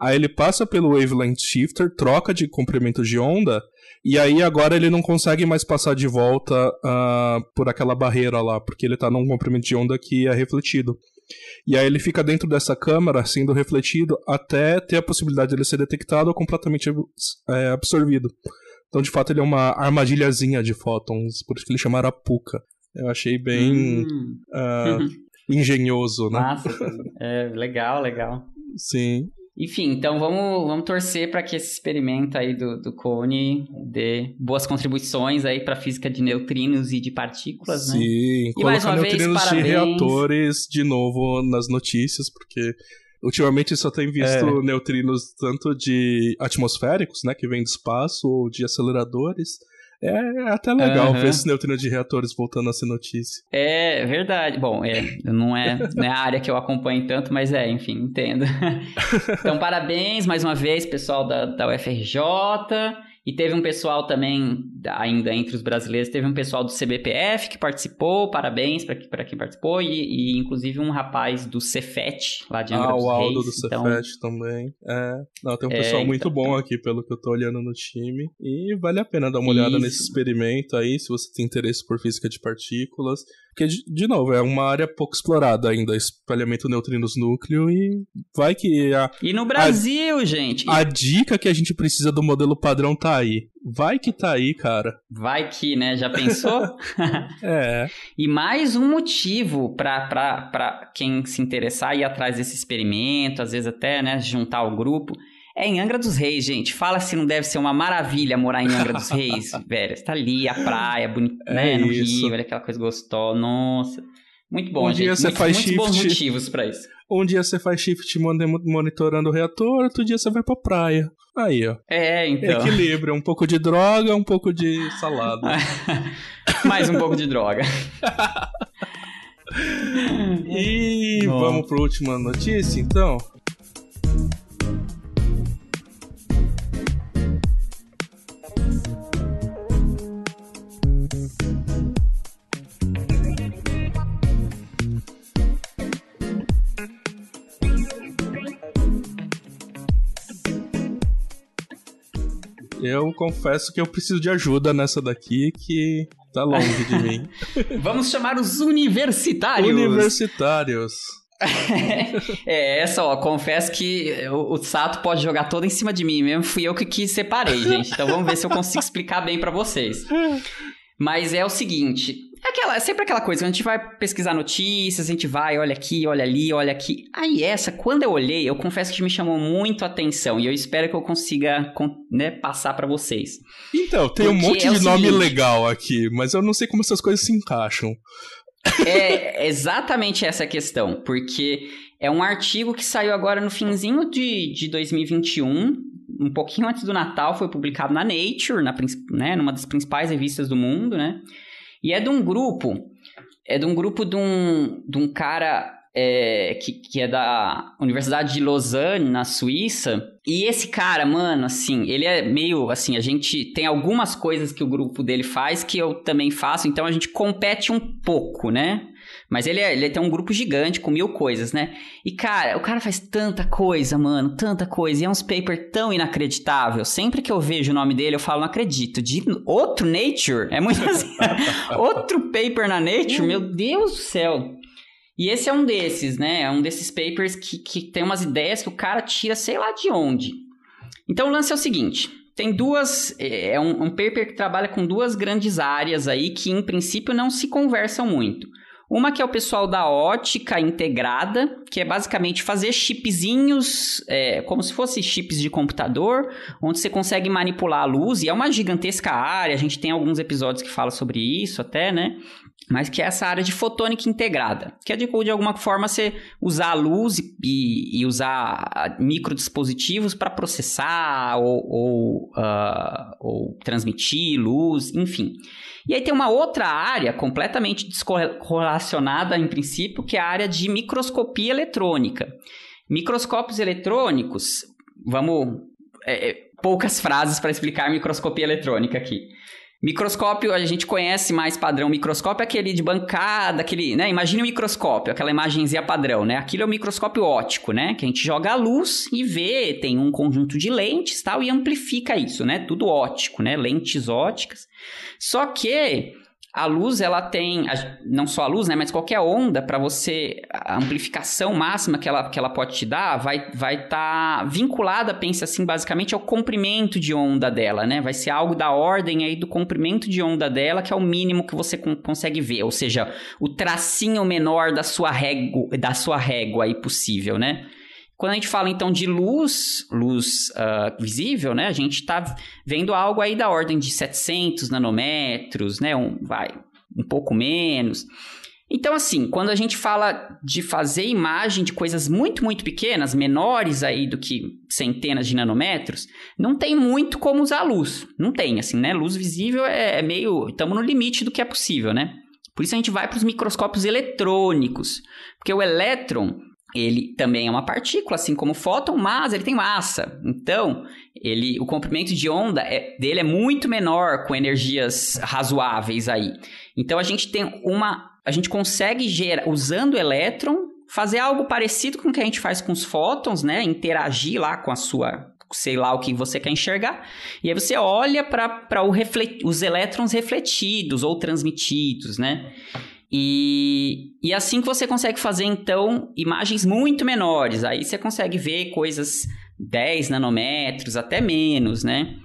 Aí ele passa pelo wavelength shifter, troca de comprimento de onda, e aí agora ele não consegue mais passar de volta uh, por aquela barreira lá, porque ele está num comprimento de onda que é refletido. E aí ele fica dentro dessa câmara sendo refletido até ter a possibilidade de ele ser detectado ou completamente é, absorvido. Então, de fato, ele é uma armadilhazinha de fótons, por isso que ele chama Arapuca. Eu achei bem hum. uh, <laughs> engenhoso, né? Massa, é legal, legal. Sim. Enfim, então vamos, vamos torcer para que esse experimento aí do, do Cone dê boas contribuições aí para a física de neutrinos e de partículas, Sim, né? Sim, e mais uma neutrinos vez, de reatores de novo nas notícias, porque ultimamente só tem visto é. neutrinos tanto de atmosféricos, né, que vem do espaço, ou de aceleradores, é até legal uhum. ver esse neutrino de reatores voltando a ser notícia. É verdade. Bom, é, não, é, não é a área que eu acompanho tanto, mas é, enfim, entendo. <laughs> então, parabéns mais uma vez, pessoal da, da UFRJ. E teve um pessoal também, ainda entre os brasileiros, teve um pessoal do CBPF que participou, parabéns para quem participou, e, e, inclusive um rapaz do Cefet, lá de Angra ah, dos o Aldo do então... Cefet também. É. Não, tem um é, pessoal é, muito então... bom aqui, pelo que eu tô olhando no time. E vale a pena dar uma olhada Isso. nesse experimento aí, se você tem interesse por física de partículas. Porque, de novo, é uma área pouco explorada ainda, espalhamento neutrinos núcleo, e vai que a... E no Brasil, a, gente! A dica que a gente precisa do modelo padrão tá aí. Vai que tá aí, cara. Vai que, né? Já pensou? <laughs> <laughs> é. E mais um motivo para quem se interessar ir atrás desse experimento, às vezes até, né, juntar o grupo, é em Angra dos Reis, gente. Fala se não deve ser uma maravilha morar em Angra dos Reis, <laughs> velho. Você tá ali, a praia, bonita, é né? No isso. Rio, olha aquela coisa gostosa. Nossa. Muito bom, Um gente. dia você Muito- faz muitos bons shift. motivos pra isso. Um dia você faz shift mon- monitorando o reator, outro dia você vai pra praia. Aí, ó. É, então. Equilíbrio, um pouco de droga, um pouco de salada. <laughs> Mais um pouco de droga. <laughs> E Nossa. vamos para última notícia, então. Eu confesso que eu preciso de ajuda nessa daqui, que tá longe de mim. <laughs> Vamos chamar os universitários. Universitários. <laughs> É, essa, ó, confesso que o, o Sato pode jogar todo em cima de mim mesmo. Fui eu que, que separei, gente. Então vamos ver se eu consigo explicar bem pra vocês. Mas é o seguinte. É, aquela, é sempre aquela coisa, a gente vai pesquisar notícias, a gente vai, olha aqui, olha ali, olha aqui. Aí essa, quando eu olhei, eu confesso que me chamou muito a atenção e eu espero que eu consiga con- né, passar pra vocês. Então, tem um Porque monte é de nome seguinte. legal aqui, mas eu não sei como essas coisas se encaixam. É exatamente essa a questão, porque é um artigo que saiu agora no finzinho de, de 2021, um pouquinho antes do Natal, foi publicado na Nature, na, né, numa das principais revistas do mundo, né? E é de um grupo, é de um grupo de um, de um cara é, que, que é da Universidade de Lausanne, na Suíça. E esse cara, mano, assim, ele é meio assim, a gente tem algumas coisas que o grupo dele faz que eu também faço, então a gente compete um pouco, né? Mas ele, é, ele tem um grupo gigante com mil coisas, né? E, cara, o cara faz tanta coisa, mano, tanta coisa. E é uns paper tão inacreditável. Sempre que eu vejo o nome dele, eu falo, não acredito. De outro Nature? É muito assim. <laughs> outro paper na Nature? Meu Deus do céu. E esse é um desses, né? É um desses papers que, que tem umas ideias que o cara tira sei lá de onde. Então o lance é o seguinte: tem duas. É um, um paper que trabalha com duas grandes áreas aí que, em princípio, não se conversam muito. Uma que é o pessoal da ótica integrada, que é basicamente fazer chipzinhos, é, como se fossem chips de computador, onde você consegue manipular a luz, e é uma gigantesca área, a gente tem alguns episódios que falam sobre isso até, né? Mas que é essa área de fotônica integrada, que é de, de alguma forma você usar a luz e, e usar microdispositivos para processar ou, ou, ah, ou transmitir luz, enfim. E aí tem uma outra área completamente descorrelacionada em princípio, que é a área de microscopia eletrônica. Microscópios eletrônicos, vamos. é, é, poucas <laughs> frases para explicar microscopia eletrônica aqui. Microscópio, a gente conhece mais padrão microscópio, aquele de bancada, aquele, né? Imagine um microscópio, aquela imagenzinha padrão, né? Aquilo é o microscópio óptico, né? Que a gente joga a luz e vê, tem um conjunto de lentes tal, e amplifica isso, né? Tudo óptico, né? Lentes óticas. Só que a luz, ela tem, não só a luz, né? Mas qualquer onda, para você, a amplificação máxima que ela, que ela pode te dar, vai estar vai tá vinculada, pense assim, basicamente, ao comprimento de onda dela, né? Vai ser algo da ordem aí do comprimento de onda dela, que é o mínimo que você con- consegue ver. Ou seja, o tracinho menor da sua régua, da sua régua aí possível, né? Quando a gente fala então de luz, luz ah, visível, né? A gente está vendo algo aí da ordem de 700 nanômetros, né? Um, vai, um pouco menos. Então, assim, quando a gente fala de fazer imagem de coisas muito, muito pequenas, menores aí do que centenas de nanômetros, não tem muito como usar luz. Não tem, assim, né? Luz visível é, é meio. Estamos no limite do que é possível, né? Por isso a gente vai para os microscópios eletrônicos. Porque o elétron, ele também é uma partícula, assim como o fóton, mas ele tem massa. Então, ele, o comprimento de onda é- dele é muito menor com energias razoáveis aí. Então, a gente tem uma... A gente consegue gerar, usando o elétron, fazer algo parecido com o que a gente faz com os fótons, né? Interagir lá com a sua... Sei lá o que você quer enxergar. E aí você olha para os elétrons refletidos ou transmitidos, né? E, e assim que você consegue fazer, então, imagens muito menores. Aí você consegue ver coisas 10 nanômetros, até menos, né?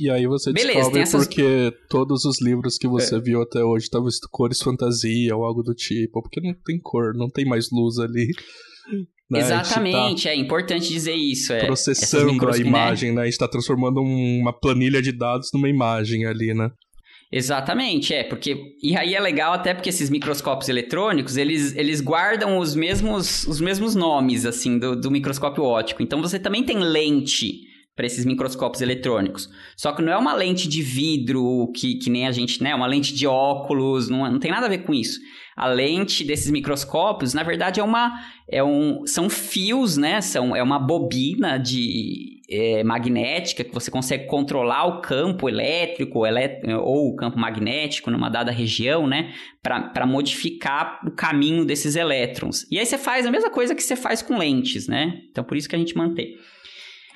E aí você Beleza, descobre essas- porque todos os livros que você viu até hoje estavam cores fantasia ou algo do tipo, porque não tem cor, não tem mais luz ali. <laughs> né? Tá Exatamente, é importante dizer isso. É, processando a né? imagem, né? A gente tá transformando um- uma planilha de dados numa imagem ali, né? Exatamente, é, porque. E aí é legal até porque esses microscópios eletrônicos, eles, eles guardam os mesmos, os mesmos nomes, assim, do, do microscópio óptico. Então você também tem lente para esses microscópios eletrônicos. Só que não é uma lente de vidro que, que nem a gente, né? Uma lente de óculos, não, não tem nada a ver com isso. A lente desses microscópios, na verdade, é uma, é um, são fios, né? São, é uma bobina de é, magnética que você consegue controlar o campo elétrico elét ou o campo magnético numa dada região, né? Para modificar o caminho desses elétrons. E aí você faz a mesma coisa que você faz com lentes, né? Então por isso que a gente mantém.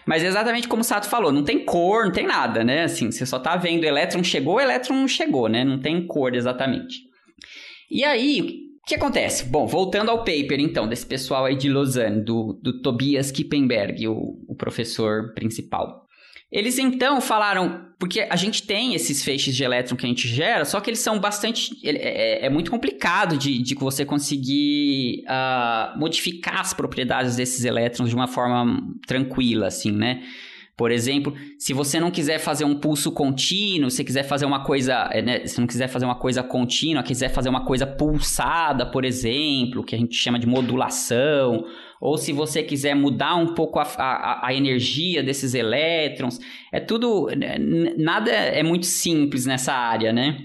Mas é exatamente como o Sato falou, não tem cor, não tem nada, né? Assim, você só tá vendo o elétron chegou, o elétron não chegou, né? Não tem cor exatamente. E aí, que acontece? Bom, voltando ao paper, então, desse pessoal aí de Lausanne, do, do Tobias Kippenberg, o, o professor principal. Eles então falaram, porque a gente tem esses feixes de elétron que a gente gera, só que eles são bastante. É, é, é muito complicado de, de você conseguir uh, modificar as propriedades desses elétrons de uma forma tranquila, assim, né? Por exemplo, se você não quiser fazer um pulso contínuo, se quiser fazer uma coisa, é, né, se não quiser fazer uma coisa contínua, quiser fazer uma coisa pulsada, por exemplo, que a gente chama de modulação, ou se você quiser mudar um pouco a, a, a energia desses elétrons, é tudo, né, nada é muito simples nessa área, né?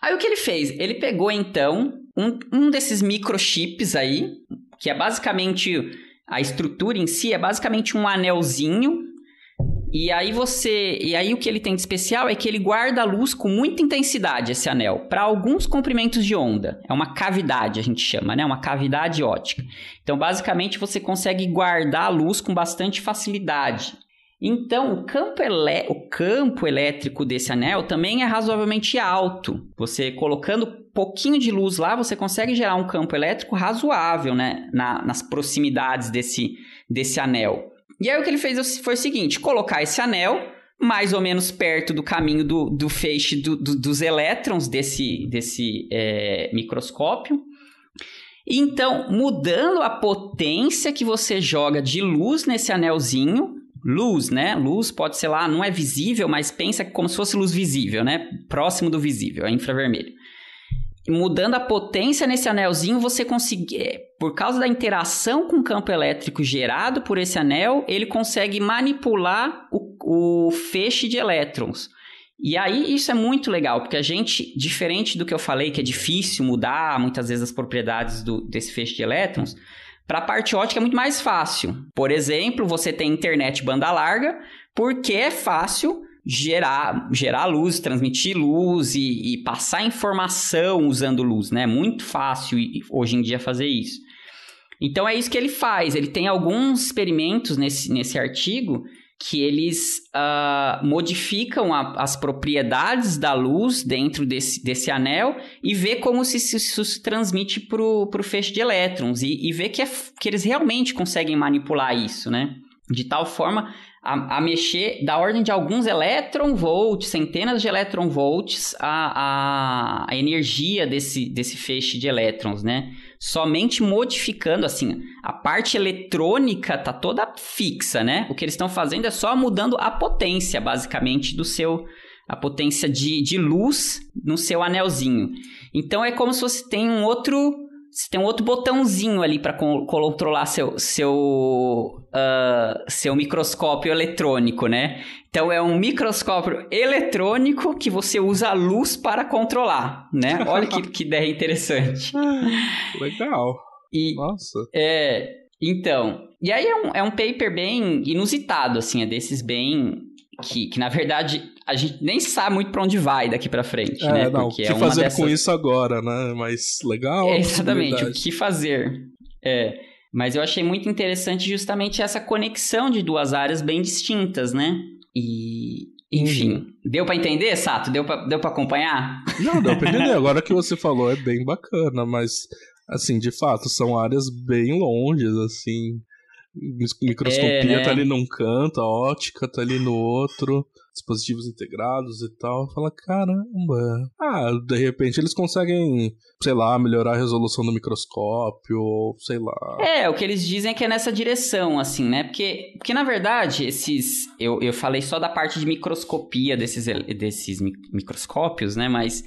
Aí o que ele fez? Ele pegou então um, um desses microchips aí, que é basicamente a estrutura em si é basicamente um anelzinho e aí você, e aí o que ele tem de especial é que ele guarda a luz com muita intensidade esse anel, para alguns comprimentos de onda. É uma cavidade, a gente chama, né? Uma cavidade ótica. Então, basicamente você consegue guardar a luz com bastante facilidade. Então, o campo, elé o campo elétrico desse anel também é razoavelmente alto. Você colocando pouquinho de luz lá, você consegue gerar um campo elétrico razoável, né? Na, nas proximidades desse, desse anel. E aí o que ele fez foi o seguinte: colocar esse anel mais ou menos perto do caminho do, do feixe do, do, dos elétrons desse, desse é, microscópio. Então, mudando a potência que você joga de luz nesse anelzinho, luz, né? Luz pode ser lá, não é visível, mas pensa como se fosse luz visível, né? Próximo do visível, é infravermelho mudando a potência nesse anelzinho, você consegue, é, por causa da interação com o campo elétrico gerado por esse anel, ele consegue manipular o, o feixe de elétrons. E aí isso é muito legal, porque a gente, diferente do que eu falei, que é difícil mudar muitas vezes as propriedades do, desse feixe de elétrons, para a parte ótica é muito mais fácil. Por exemplo, você tem internet banda larga, porque é fácil gerar, gerar luz, transmitir luz e, e passar informação usando luz, né? Muito fácil hoje em dia fazer isso. Então é isso que ele faz. Ele tem alguns experimentos nesse, nesse artigo que eles uh, modificam a, as propriedades da luz dentro desse, desse anel e vê como se, se se transmite para o feixe de elétrons e, e vê que, é, que eles realmente conseguem manipular isso, né? De tal forma a, a, mexer da ordem de alguns elétron-volts, centenas de elétron-volts, a, a, a, energia desse, desse feixe de elétrons, né? Somente modificando, assim, a parte eletrônica tá toda fixa, né? O que eles estão fazendo é só mudando a potência, basicamente, do seu... a potência de, de luz no seu anelzinho. Então, é como se você tem um outro você tem um outro botãozinho ali para controlar seu, seu, uh, seu microscópio eletrônico, né? Então é um microscópio eletrônico que você usa a luz para controlar, né? Olha que, que ideia interessante. <laughs> Legal. E, Nossa. É, então, e aí é um, é um paper bem inusitado, assim, é desses bem que, que na verdade a gente nem sabe muito para onde vai daqui para frente, é, né? Não, Porque o que é fazer dessas... com isso agora, né? Mas legal. É, exatamente, o que fazer. É, mas eu achei muito interessante justamente essa conexão de duas áreas bem distintas, né? E, enfim, uhum. deu para entender, Sato? Deu para deu pra acompanhar? Não, deu pra entender. <laughs> Agora que você falou é bem bacana, mas, assim, de fato, são áreas bem longes, assim. Microscopia é, né? tá ali num canto, a ótica tá ali no outro. Dispositivos integrados e tal. Fala, caramba. Ah, de repente eles conseguem, sei lá, melhorar a resolução do microscópio, ou sei lá. É, o que eles dizem é que é nessa direção, assim, né? Porque, porque na verdade, esses. Eu, eu falei só da parte de microscopia desses, desses microscópios, né? Mas.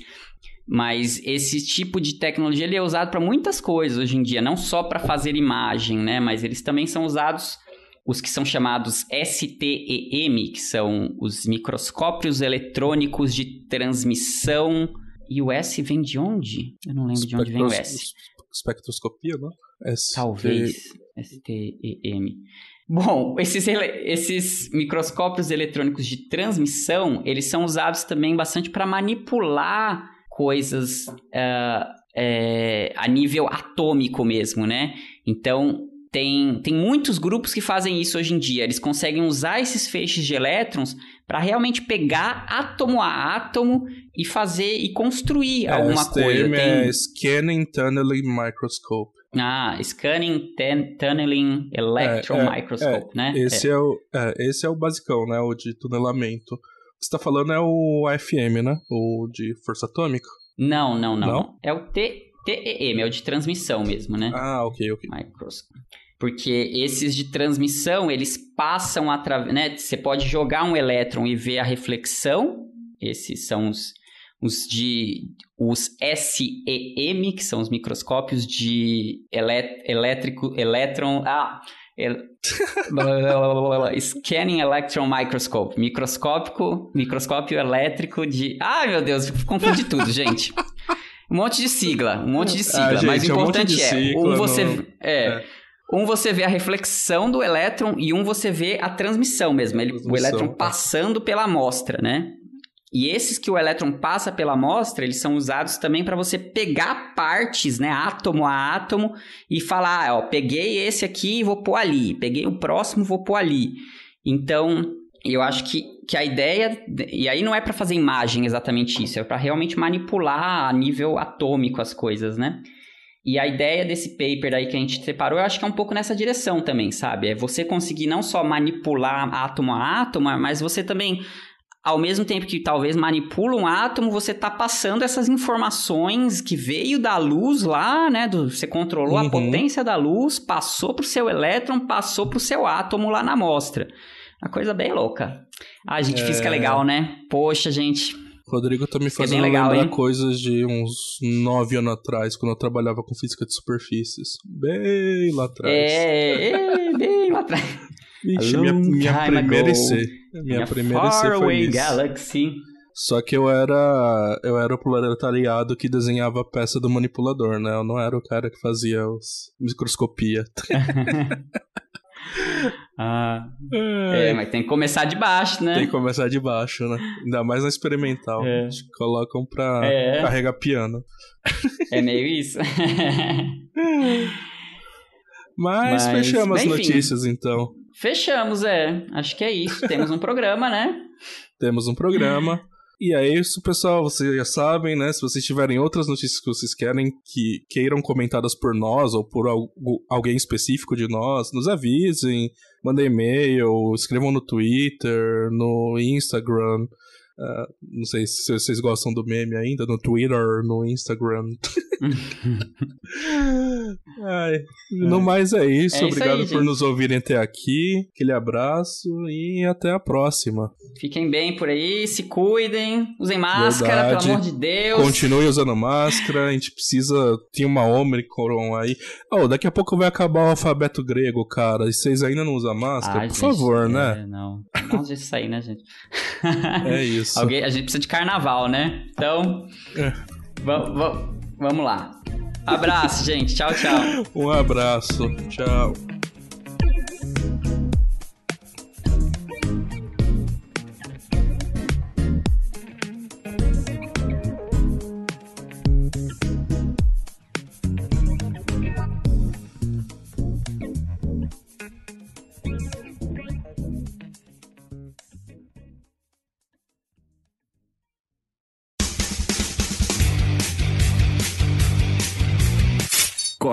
Mas esse tipo de tecnologia ele é usado para muitas coisas hoje em dia, não só para fazer imagem, né? Mas eles também são usados os que são chamados STEM, que são os microscópios eletrônicos de transmissão. E o S vem de onde? Eu não lembro de onde vem o S. Espectroscopia, não? ST... Talvez. STEM. Bom, esses, esses microscópios eletrônicos de transmissão, eles são usados também bastante para manipular coisas uh, é, a nível atômico mesmo, né? Então, tem, tem muitos grupos que fazem isso hoje em dia. Eles conseguem usar esses feixes de elétrons para realmente pegar átomo a átomo e fazer e construir é, alguma coisa. Tem... é Scanning Tunneling Microscope. Ah, Scanning Tunneling Electron é, é, Microscope, é, né? Esse é. o, esse é o basicão, né? O de tunelamento. O que você está falando é o AFM, né? O de força atômica? Não, não, não. não? É o T, TEM, é o de transmissão mesmo, né? Ah, ok, ok. Microscope. Porque esses de transmissão, eles passam através, né? Você pode jogar um elétron e ver a reflexão. Esses são os, os de os SEM, que são os microscópios de elé, elétrico, elétron, ah, el, <laughs> Scanning Electron Microscope, microscópico, microscópio elétrico de, ai meu Deus, confundi tudo, gente. Um monte de sigla, um monte de sigla, ah, gente, mas o importante é, um é, um você no... é, é um você vê a reflexão do elétron e um você vê a transmissão mesmo. Ele, transmissão, o elétron tá. passando pela amostra, né? E esses que o elétron passa pela amostra, eles são usados também para você pegar partes, né, átomo a átomo, e falar, ah, ó, peguei esse aqui e vou pôr ali, peguei o próximo vou pôr ali. Então, eu acho que, que a ideia, e aí não é para fazer imagem exatamente isso, é para realmente manipular a nível atômico as coisas, né? E a ideia desse paper aí que a gente separou, eu acho que é um pouco nessa direção também, sabe? É você conseguir não só manipular átomo a átomo, mas você também, ao mesmo tempo que talvez manipula um átomo, você está passando essas informações que veio da luz lá, né? Do, você controlou uhum. a potência da luz, passou para o seu elétron, passou para o seu átomo lá na amostra. Uma coisa bem louca. Ah, gente, é... física é legal, né? Poxa, gente, Rodrigo tá me é fazendo é legal, lembrar hein? coisas de uns nove anos atrás, quando eu trabalhava com física de superfícies. Bem lá atrás. É, é bem lá atrás. <laughs> Vixe, minha, minha primeira IC. Minha primeira IC foi isso. Galaxy. Só que eu era eu era o proletariado que desenhava a peça do manipulador, né? Eu não era o cara que fazia os microscopia. <laughs> Ah, é, mas tem que começar de baixo, né? Tem que começar de baixo, né? Ainda mais na experimental. É. Eles colocam pra é. carregar piano. É meio isso. <laughs> mas, mas, fechamos as notícias, então. Fechamos, é. Acho que é isso. Temos um programa, né? Temos um programa. <laughs> E é isso, pessoal. Vocês já sabem, né? Se vocês tiverem outras notícias que vocês querem que queiram comentadas por nós ou por alguém específico de nós, nos avisem, mandem e-mail, escrevam no Twitter, no Instagram. Uh, não sei se vocês gostam do meme ainda, no Twitter, no Instagram. <laughs> Ai, no é. mais é isso. É Obrigado isso aí, por nos ouvirem até aqui. Aquele abraço e até a próxima. Fiquem bem por aí, se cuidem, usem máscara, Verdade. pelo amor de Deus. Continue usando máscara, a gente precisa. Tem uma Omicron aí. Oh, daqui a pouco vai acabar o alfabeto grego, cara. E vocês ainda não usam máscara? Ai, por gente, favor, é, né? Não. Não isso aí, né, gente? é isso. <laughs> Alguém, a gente precisa de carnaval, né? Então. É. Vamos lá. Abraço, <laughs> gente. Tchau, tchau. Um abraço. Tchau.